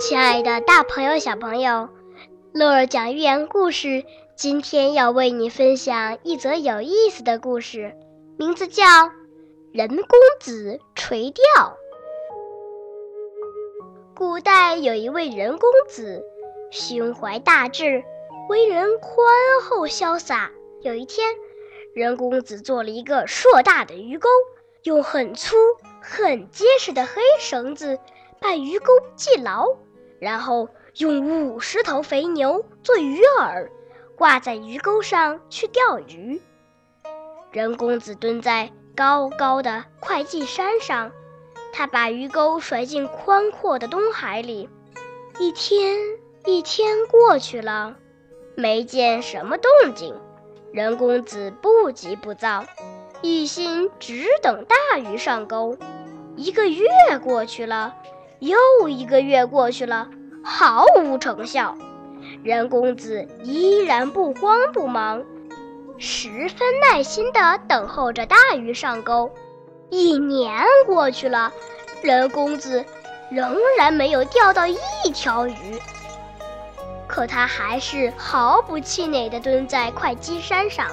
亲爱的，大朋友、小朋友，乐儿讲寓言故事。今天要为你分享一则有意思的故事，名字叫《人公子垂钓》。古代有一位人公子，胸怀大志，为人宽厚潇洒。有一天，人公子做了一个硕大的鱼钩，用很粗、很结实的黑绳子把鱼钩系牢。然后用五十头肥牛做鱼饵，挂在鱼钩上去钓鱼。任公子蹲在高高的会稽山上，他把鱼钩甩进宽阔的东海里。一天一天过去了，没见什么动静。任公子不急不躁，一心只等大鱼上钩。一个月过去了。又一个月过去了，毫无成效。任公子依然不慌不忙，十分耐心地等候着大鱼上钩。一年过去了，任公子仍然没有钓到一条鱼。可他还是毫不气馁地蹲在会稽山上，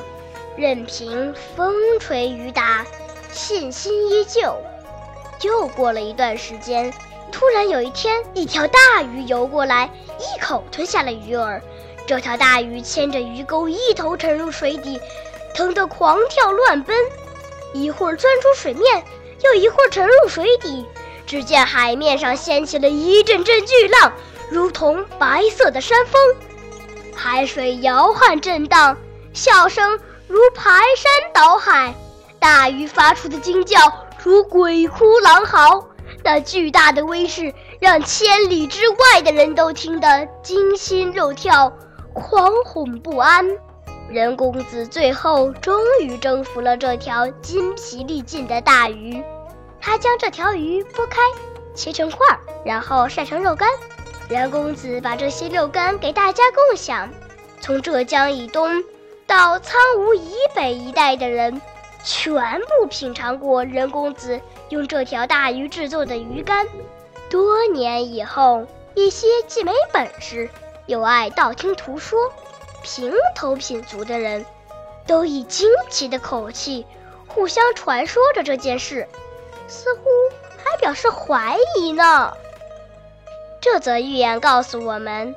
任凭风吹雨打，信心依旧。又过了一段时间。突然有一天，一条大鱼游过来，一口吞下了鱼饵。这条大鱼牵着鱼钩一头沉入水底，疼得狂跳乱奔，一会儿钻出水面，又一会儿沉入水底。只见海面上掀起了一阵阵巨浪，如同白色的山峰，海水摇撼震荡，笑声如排山倒海，大鱼发出的惊叫如鬼哭狼嚎。那巨大的威势让千里之外的人都听得惊心肉跳、惶恐不安。人公子最后终于征服了这条筋疲力尽的大鱼。他将这条鱼剥开，切成块，然后晒成肉干。人公子把这些肉干给大家共享。从浙江以东到苍梧以北一带的人。全部品尝过任公子用这条大鱼制作的鱼干。多年以后，一些既没本事又爱道听途说、平头品足的人，都以惊奇的口气互相传说着这件事，似乎还表示怀疑呢。这则寓言告诉我们：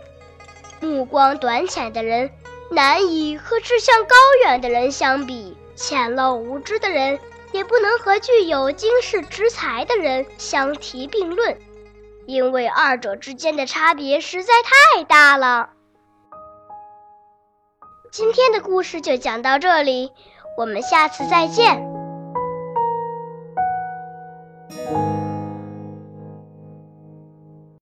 目光短浅的人难以和志向高远的人相比。浅陋无知的人也不能和具有经世之才的人相提并论，因为二者之间的差别实在太大了。今天的故事就讲到这里，我们下次再见。